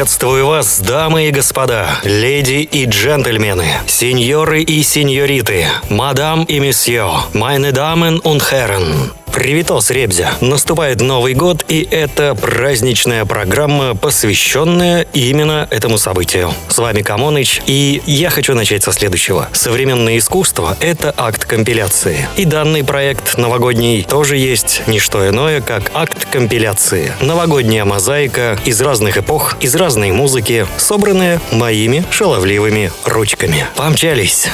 Приветствую вас, дамы и господа, леди и джентльмены, сеньоры и сеньориты, мадам и месье, meine Damen und Herren. Привитос, Ребзя! Наступает Новый год, и это праздничная программа, посвященная именно этому событию. С вами Камоныч, и я хочу начать со следующего. Современное искусство — это акт компиляции. И данный проект новогодний тоже есть не что иное, как акт компиляции. Новогодняя мозаика из разных эпох, из разной музыки, собранная моими шаловливыми ручками. Помчались!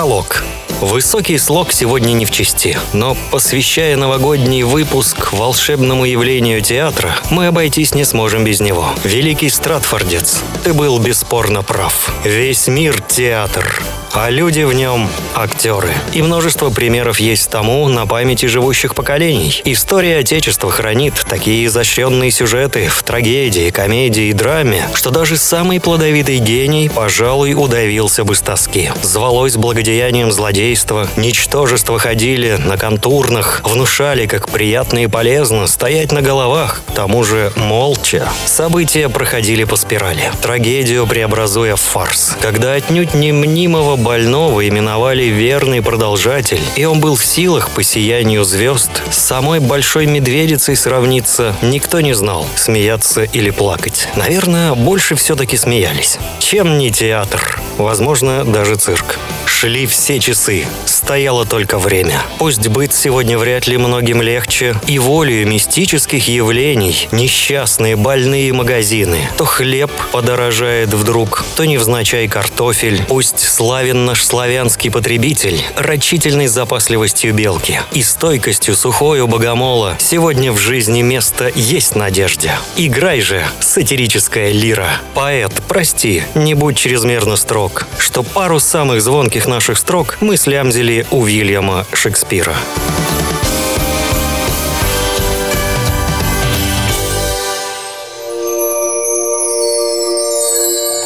Пролог. Высокий слог сегодня не в чести, но посвящая новогодний выпуск волшебному явлению театра, мы обойтись не сможем без него. Великий Стратфордец, ты был бесспорно прав. Весь мир — театр а люди в нем – актеры. И множество примеров есть тому на памяти живущих поколений. История Отечества хранит такие изощренные сюжеты в трагедии, комедии и драме, что даже самый плодовитый гений, пожалуй, удавился бы с тоски. Звалось благодеянием злодейства, ничтожество ходили на контурных, внушали, как приятно и полезно стоять на головах, к тому же молча. События проходили по спирали, трагедию преобразуя в фарс, когда отнюдь не мнимого больного именовали верный продолжатель, и он был в силах по сиянию звезд с самой большой медведицей сравниться, никто не знал, смеяться или плакать. Наверное, больше все-таки смеялись. Чем не театр? Возможно, даже цирк. Шли все часы. Стояло только время. Пусть быть сегодня вряд ли многим легче, и волею мистических явлений, несчастные больные магазины, то хлеб подорожает вдруг, то невзначай картофель, пусть славен наш славянский потребитель рачительной запасливостью белки и стойкостью сухой у богомола. Сегодня в жизни место есть надежде. Играй же, сатирическая лира. Поэт, прости, не будь чрезмерно строг, что пару самых звонких наших строк мы слямзили у Вильяма Шекспира.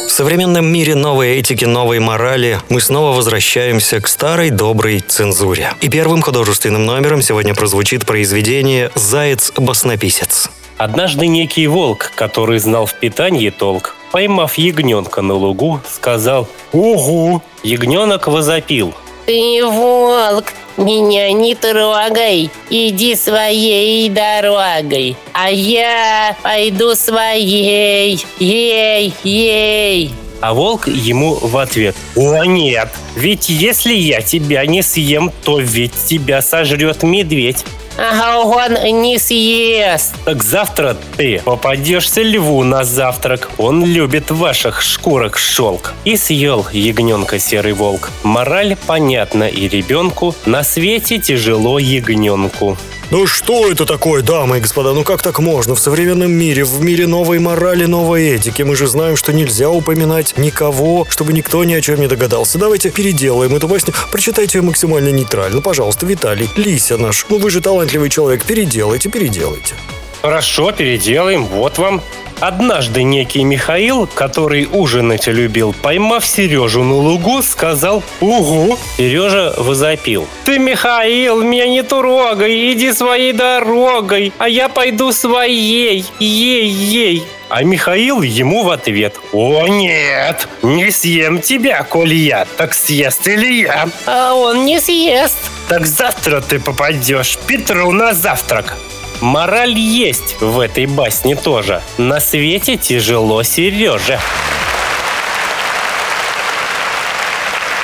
В современном мире новой этики, новой морали мы снова возвращаемся к старой доброй цензуре. И первым художественным номером сегодня прозвучит произведение «Заяц-баснописец». Однажды некий волк, который знал в питании толк, поймав ягненка на лугу, сказал «Угу!» Ягненок возопил Ты волк, меня не трогай, иди своей дорогой, а я пойду своей, ей, ей. А волк ему в ответ «О нет, ведь если я тебя не съем, то ведь тебя сожрет медведь Ага, он не съест. Так завтра ты попадешься льву на завтрак. Он любит ваших шкурок шелк. И съел ягненка серый волк. Мораль понятна и ребенку. На свете тяжело ягненку. Ну что это такое, дамы и господа? Ну как так можно? В современном мире, в мире новой морали, новой этики. Мы же знаем, что нельзя упоминать никого, чтобы никто ни о чем не догадался. Давайте переделаем эту басню. Прочитайте ее максимально нейтрально. Пожалуйста, Виталий, Лися наш. Ну вы же талантливый человек. Переделайте, переделайте. Хорошо, переделаем. Вот вам. Однажды некий Михаил, который ужинать любил, поймав Сережу на лугу, сказал «Угу». Сережа возопил. «Ты, Михаил, меня не трогай, иди своей дорогой, а я пойду своей, ей-ей». А Михаил ему в ответ «О нет, не съем тебя, коль я, так съест или я». А он не съест. Так завтра ты попадешь Петру на завтрак. Мораль есть в этой басне тоже. На свете тяжело Сереже.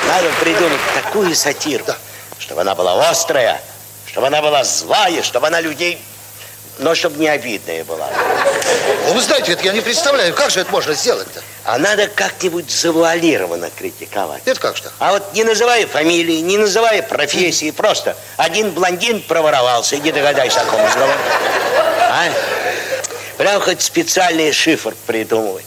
Надо придумать такую сатиру, чтобы она была острая, чтобы она была злая, чтобы она людей, но чтобы не обидная была. Ну, вы знаете, это я не представляю, как же это можно сделать-то? А надо как-нибудь завуалированно критиковать. Это как же? А вот не называя фамилии, не называя профессии, просто один блондин проворовался, иди догадайся, о ком разговор. А? Прям хоть специальный шифр придумывать.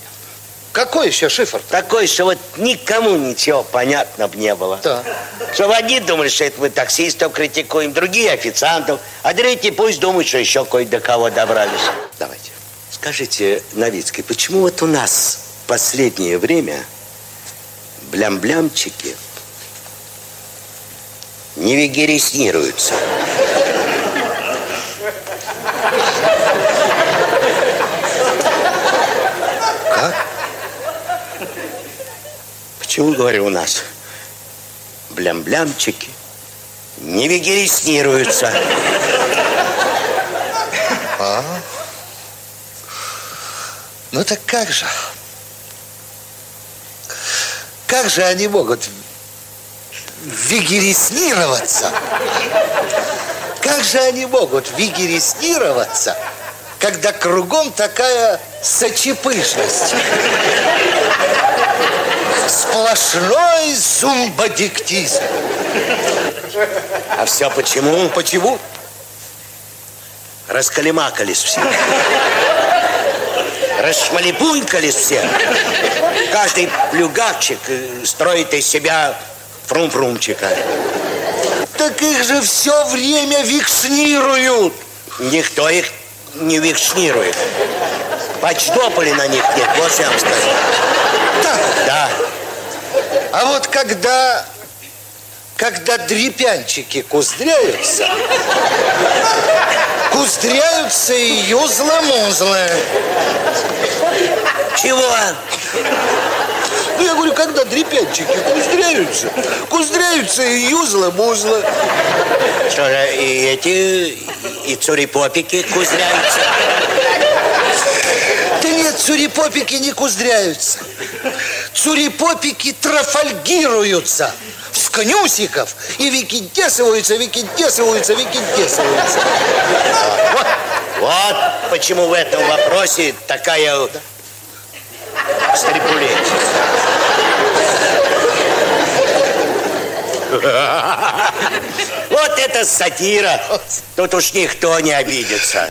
Какой еще шифр? Такой, что вот никому ничего понятно бы не было. Да. Что одни думали, что это мы таксистов критикуем, другие официантов, а третьи пусть думают, что еще кое-до кого добрались. Давайте. Скажите, Новицкий, почему вот у нас в последнее время блям-блямчики не вегереснируются. Почему, говорю, у нас блям-блямчики не вегереснируются? Ну так как же? Как же они могут вегереснироваться? Как же они могут вегереснироваться, когда кругом такая сочепышность? Сплошной зумбадиктизм. А все почему? Почему? Раскалимакались все. Расшмалипунькались все. Каждый плюгавчик э, строит из себя фрум-фрумчика. Так их же все время викшнируют. Никто их не викшнирует. Почтополи на них нет, вот я вам скажу. Да. Да. А вот когда, когда дрепянчики куздряются, куздряются и юзлы-музлы. Чего? Ну, я говорю, когда дрепянчики куздряются, куздряются и юзлы-музлы. Что же, и эти, и цурипопики кузряются? Да нет, цурипопики не куздряются. Цурипопики трафальгируются с конюсиков и викидесываются, викидесываются, викидесываются. Вот, вот почему в этом вопросе такая стрипулечь. Вот это сатира. Тут уж никто не обидится.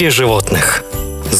В мире животных.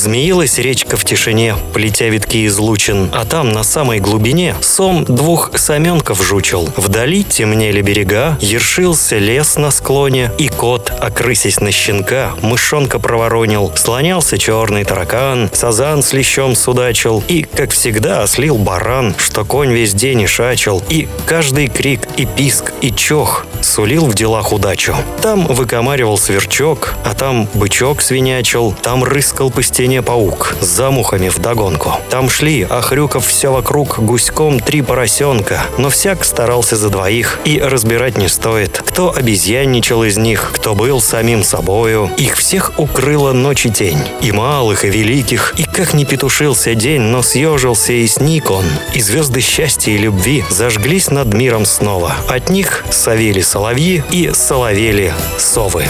Змеилась речка в тишине, плетя витки излучин, а там, на самой глубине, сом двух саменков жучил. Вдали темнели берега, ершился лес на склоне, и кот, окрысясь на щенка, мышонка проворонил, слонялся черный таракан, сазан с лещом судачил, и, как всегда, ослил баран, что конь весь день и шачил, и каждый крик, и писк, и чох сулил в делах удачу. Там выкомаривал сверчок, а там бычок свинячил, там рыскал по стене паук, с замухами вдогонку. Там шли, а хрюков все вокруг, гуськом три поросенка, но всяк старался за двоих, и разбирать не стоит, кто обезьянничал из них, кто был самим собою. Их всех укрыла ночь и тень, и малых, и великих, и как не петушился день, но съежился и сник он, и звезды счастья и любви зажглись над миром снова. От них совели соловьи и соловели совы.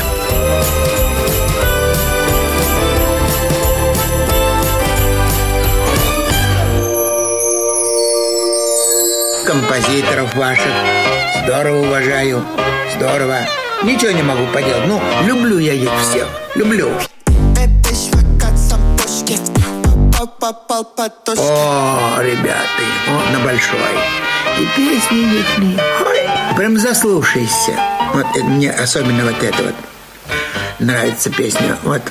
Композиторов ваших. Здорово уважаю. Здорово. Ничего не могу поделать. Ну, люблю я их всех. Люблю. О, ребята, о, на большой. И песни их прям заслушайся. Вот это, мне особенно вот это вот нравится песня. Вот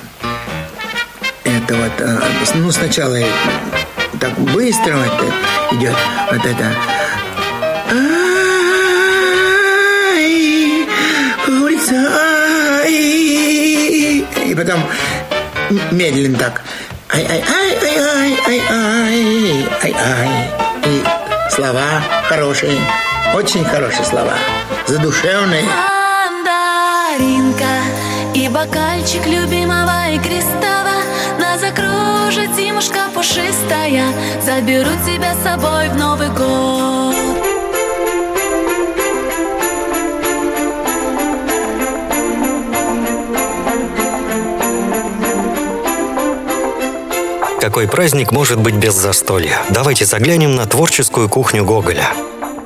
это вот, э, ну, сначала так быстро вот идет вот это. и потом медленно так. Ай-ай-ай-ай-ай-ай-ай-ай. И слова хорошие, очень хорошие слова, задушевные. Мандаринка и бокальчик любимого и крестова Нас закружит зимушка пушистая Заберу тебя с собой в Новый год Какой праздник может быть без застолья? Давайте заглянем на творческую кухню Гоголя.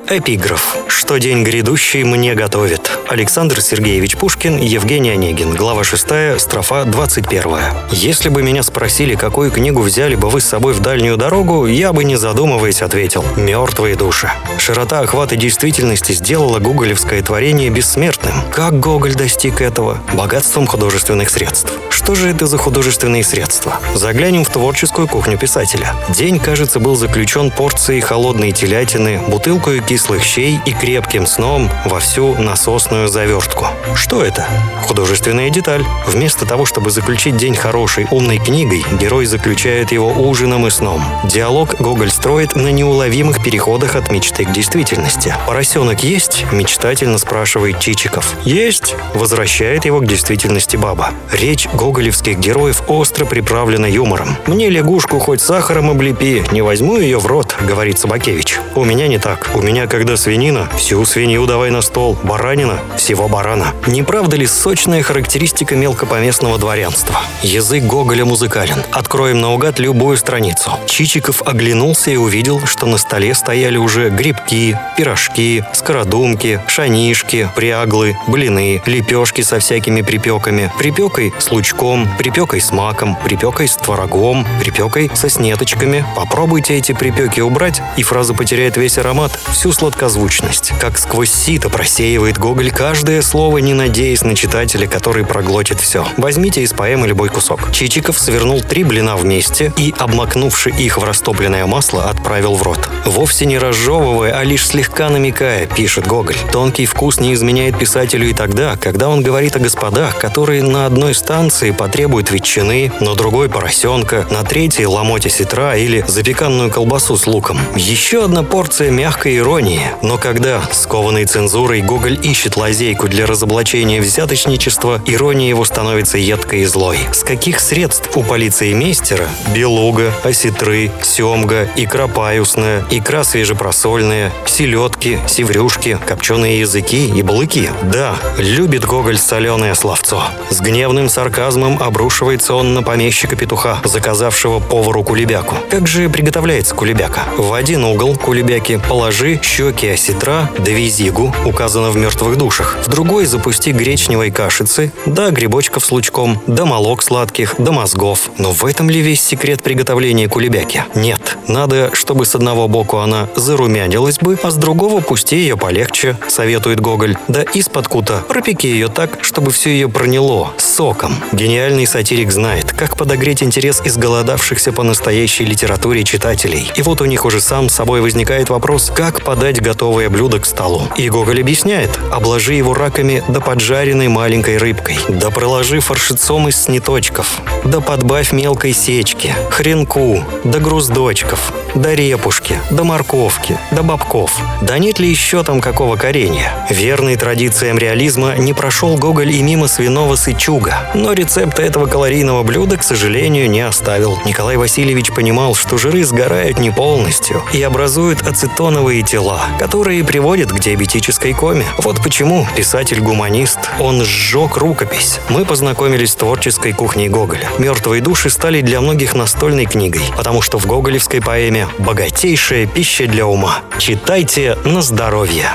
Эпиграф. Что день грядущий мне готовит. Александр Сергеевич Пушкин, Евгений Онегин. Глава 6, строфа 21. Если бы меня спросили, какую книгу взяли бы вы с собой в дальнюю дорогу, я бы не задумываясь ответил. «Мертвые души». Широта охвата действительности сделала гоголевское творение бессмертным. Как Гоголь достиг этого? Богатством художественных средств. Что же это за художественные средства? Заглянем в творческую кухню писателя. День, кажется, был заключен порцией холодной телятины, бутылкой кислых щей и крепким сном во всю насосную завертку. Что это? Художественная деталь. Вместо того, чтобы заключить день хорошей, умной книгой, герой заключает его ужином и сном. Диалог Гоголь строит на неуловимых переходах от мечты к действительности. «Поросенок есть?» – мечтательно спрашивает Чичиков. «Есть!» – возвращает его к действительности баба. Речь гоголевских героев остро приправлена юмором. «Мне лягушку хоть сахаром облепи, не возьму ее в рот», – говорит Собакевич. «У меня не так. У меня когда свинина, всю свинью давай на стол. Баранина, всего барана». Не правда ли сочная характеристика мелкопоместного дворянства? Язык Гоголя музыкален. Откроем наугад любую страницу. Чичиков оглянулся и увидел, что на столе стояли уже грибки, пирожки, скородумки, шанишки, пряглы, блины, лепешки со всякими припеками. Припекой с лучком, припекой с маком, припекой с творогом, припекой со снеточками. Попробуйте эти припеки убрать, и фраза потеряет весь аромат, всю сладкозвучность. Как сквозь сито просеивает Гоголь каждое слово, не надеясь на читателя, который проглотит все. Возьмите из поэмы любой кусок. Чичиков свернул три блина вместе и, обмакнувши их в растопленное масло, отправил в рот. Вовсе не разжевывая, а лишь слегка намекая, пишет Гоголь. Тонкий вкус не изменяет писателю и тогда, когда он говорит о господах, которые на одной станции потребуют ветчины, на другой поросенка, на третьей ломоте сетра или запеканную колбасу с луком. Еще одна порция мягкой иронии. Но когда, скованный цензурой, Гоголь ищет лазейку для разоблачения взяточничества, ирония его становится едкой и злой. С каких средств у полиции мейстера белуга, осетры, семга, икра паюсная, икра свежепросольная, селедки, севрюшки, копченые языки и балыки? Да, любит Гоголь соленое словцо. С гневным сарказмом обрушивается он на помещика-петуха, заказавшего повару кулебяку. Как же приготовляется кулебяка? В один угол кулебяки положи щеки осетра да визигу, указано в мертвых душах. В другой запусти гречневой кашицы, да грибочков с лучком, да молок сладких, да мозгов. Но в этом ли весь секрет приготовления кулебяки? Нет. Надо, чтобы с одного боку она зарумянилась бы, а с другого пусти ее полегче, советует Гоголь. Да из-под кута пропеки ее так, чтобы все ее проняло соком. Гениальный сатирик знает, как подогреть интерес изголодавшихся по настоящей литературе читателей. И вот у них уже сам собой возникает вопрос, как подать готовое блюдо к столу. И Гоголь объясняет, обложи его раками да поджаренной маленькой рыбкой, да проложи фаршицом из сниточков, да подбавь мелкой сечки, хренку, да груздочков, да репушки, да морковки, да бобков. Да нет ли еще там какого коренья? Верный традициям реализма не прошел Гоголь и мимо свиного сычуга, но рецепта этого калорийного блюда, к сожалению, не оставил. Николай Васильевич понимал, что жиры сгорают не полностью и образуют ацетоновые тела, которые приводят к диабетической коме. Вот почему писатель-гуманист, он сжег рукопись. Мы познакомились с творческой кухней Гоголя. «Мертвые души» стали для многих настольной книгой, потому что в гоголевской поэме богатейшая пища для ума. Читайте на здоровье.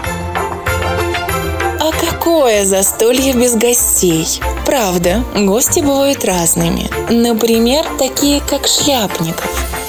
Какое застолье без гостей? Правда, гости бывают разными. Например, такие как Шляпников.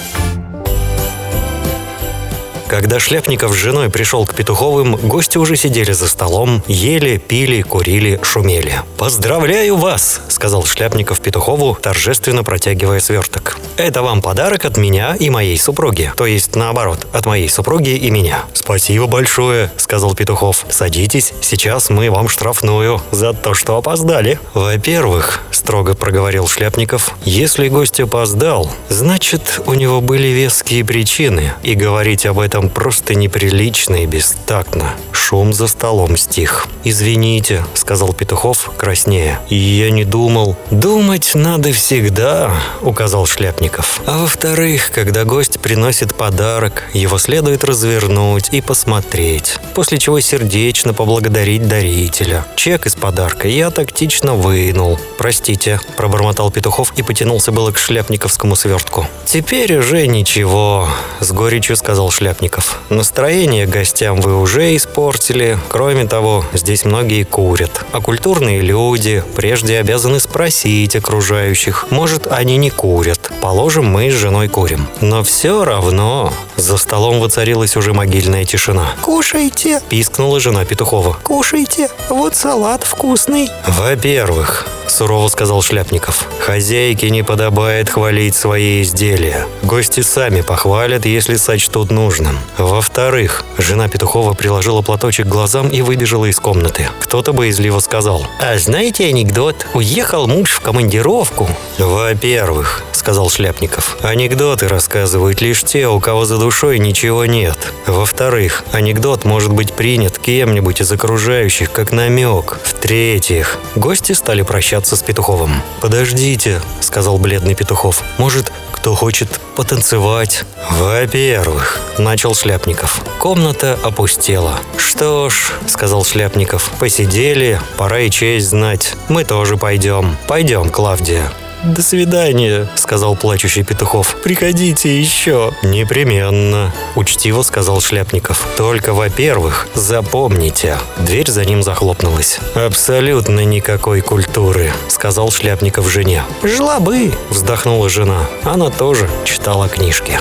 Когда Шляпников с женой пришел к Петуховым, гости уже сидели за столом, ели, пили, курили, шумели. «Поздравляю вас!» – сказал Шляпников Петухову, торжественно протягивая сверток. «Это вам подарок от меня и моей супруги. То есть, наоборот, от моей супруги и меня». «Спасибо большое!» – сказал Петухов. «Садитесь, сейчас мы вам штрафную за то, что опоздали». «Во-первых», – строго проговорил Шляпников, – «если гость опоздал, значит, у него были веские причины, и говорить об этом просто неприлично и бестактно. Шум за столом стих. «Извините», — сказал Петухов, краснея. «Я не думал». «Думать надо всегда», — указал Шляпников. «А во-вторых, когда гость приносит подарок, его следует развернуть и посмотреть, после чего сердечно поблагодарить дарителя. Чек из подарка я тактично вынул. Простите», — пробормотал Петухов и потянулся было к шляпниковскому свертку. «Теперь уже ничего», — с горечью сказал Шляпников. Настроение гостям вы уже испортили. Кроме того, здесь многие курят. А культурные люди прежде обязаны спросить окружающих. Может, они не курят. Положим, мы с женой курим. Но все равно за столом воцарилась уже могильная тишина. «Кушайте!» – пискнула жена Петухова. «Кушайте! Вот салат вкусный!» «Во-первых, сурово сказал Шляпников. «Хозяйке не подобает хвалить свои изделия. Гости сами похвалят, если сочтут нужным. Во-вторых, жена Петухова приложила платочек к глазам и выбежала из комнаты. Кто-то боязливо сказал. «А знаете анекдот? Уехал муж в командировку». «Во-первых», — сказал Шляпников, «анекдоты рассказывают лишь те, у кого за душой ничего нет. Во-вторых, анекдот может быть принят кем-нибудь из окружающих как намек. В-третьих, гости стали прощаться с Петуховым. «Подождите», — сказал бледный Петухов, «может, кто хочет потанцевать?» «Во-первых», — начал Шляпников. Комната опустела. «Что ж», — сказал Шляпников, «посидели, пора и честь знать. Мы тоже пойдем. Пойдем, Клавдия». «До свидания», — сказал плачущий Петухов. «Приходите еще». «Непременно», — учтиво сказал Шляпников. «Только, во-первых, запомните». Дверь за ним захлопнулась. «Абсолютно никакой культуры», — сказал Шляпников жене. «Жила бы», — вздохнула жена. Она тоже читала книжки.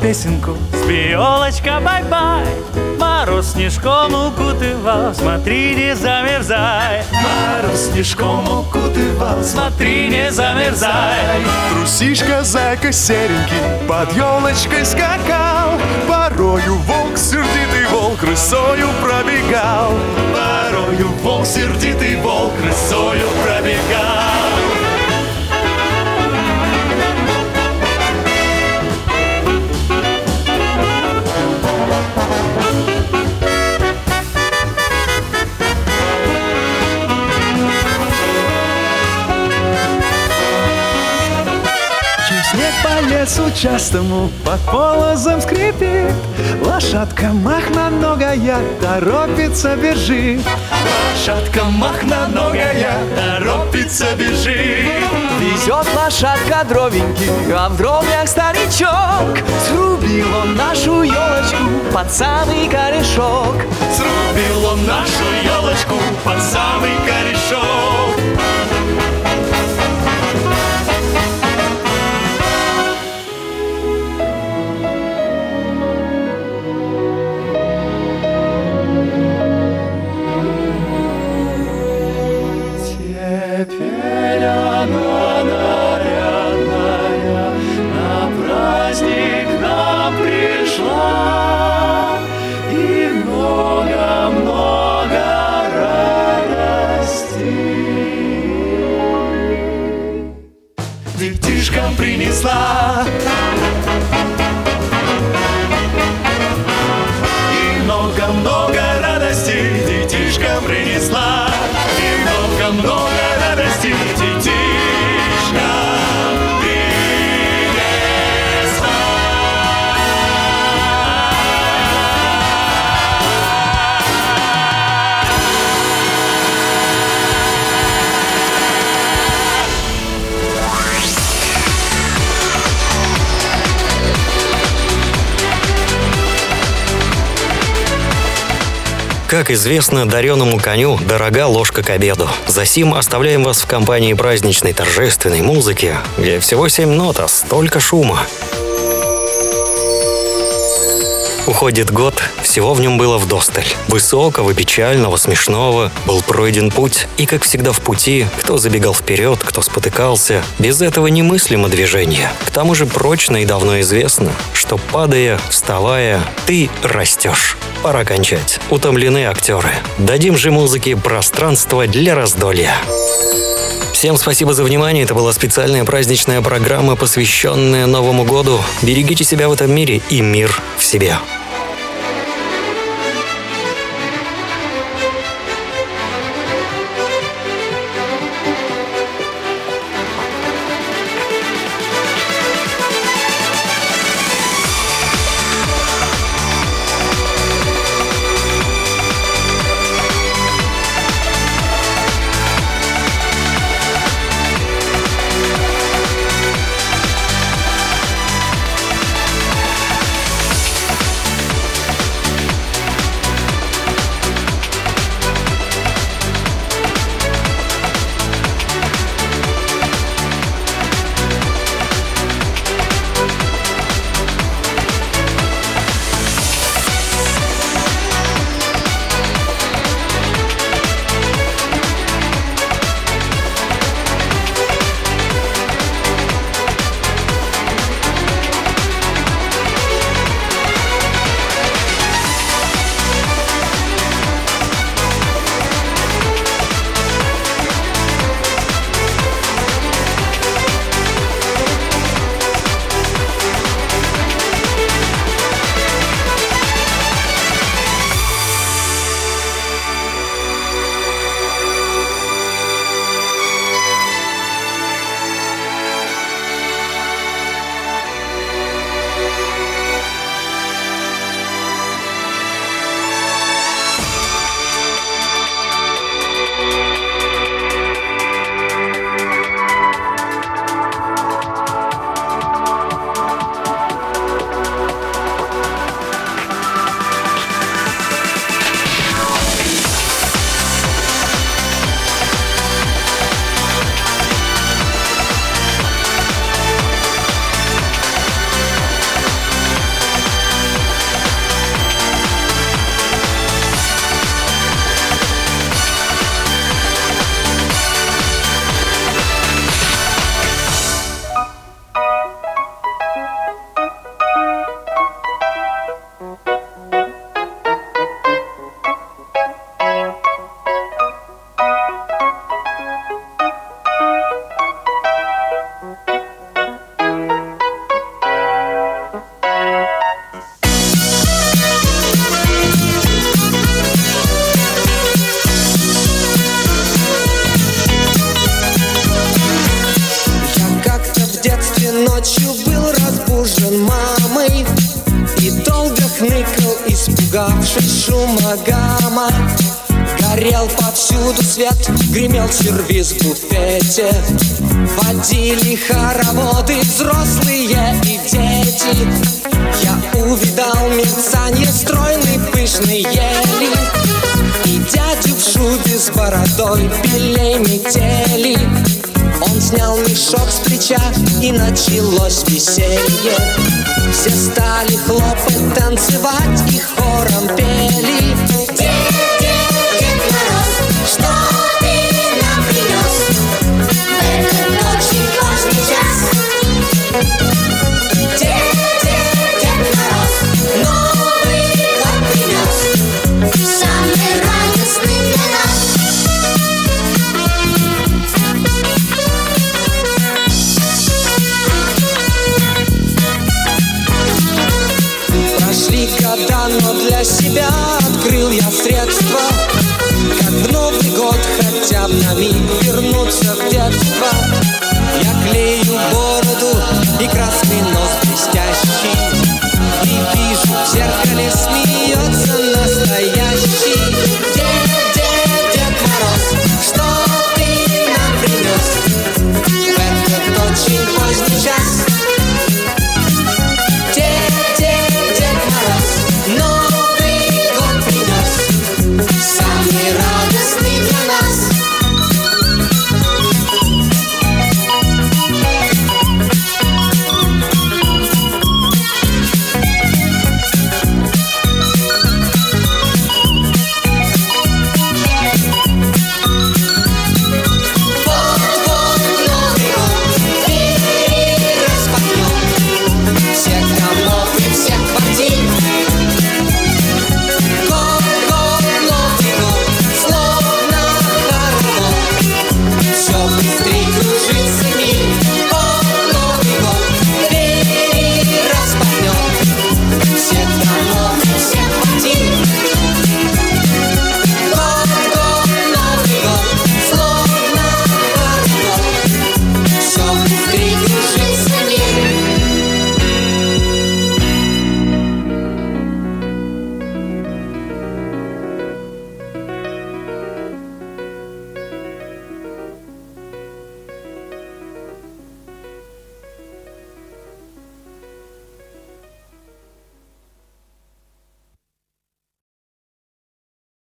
Песенку. Спи, елочка, бай-бай Мороз снежком укутывал Смотри, не замерзай. Мороз снежком укутывал Смотри, не замерзай. Трусишка, зайка серенький Под елочкой скакал Порою волк, сердитый волк Рысою пробегал. Порою волк, сердитый волк Рысою пробегал по лесу частому под полозом скрипит. Лошадка махноногая торопится бежит. Лошадка махноногая торопится бежит. Везет лошадка дровеньки, а в дровнях старичок. Срубил он нашу елочку под самый корешок. Срубил он нашу елочку под самый корешок Как известно, дареному коню дорога ложка к обеду. Засим оставляем вас в компании праздничной торжественной музыки, где всего семь нот, а столько шума. Уходит год, всего в нем было вдосталь. Высокого, печального, смешного. Был пройден путь, и, как всегда в пути, кто забегал вперед, кто спотыкался, без этого немыслимо движение. К тому же прочно и давно известно, что падая, вставая, ты растешь. Пора кончать. Утомлены актеры. Дадим же музыке пространство для раздолья. Всем спасибо за внимание. Это была специальная праздничная программа, посвященная Новому году. Берегите себя в этом мире и мир в себе. Сервиз в буфете Водили хороводы взрослые и дети. Я увидал мерцанье стройной пышной ели. И дядю в шубе с бородой белей метели. Он снял мешок с плеча и началось веселье. Все стали хлопать, танцевать и хором пели. Дед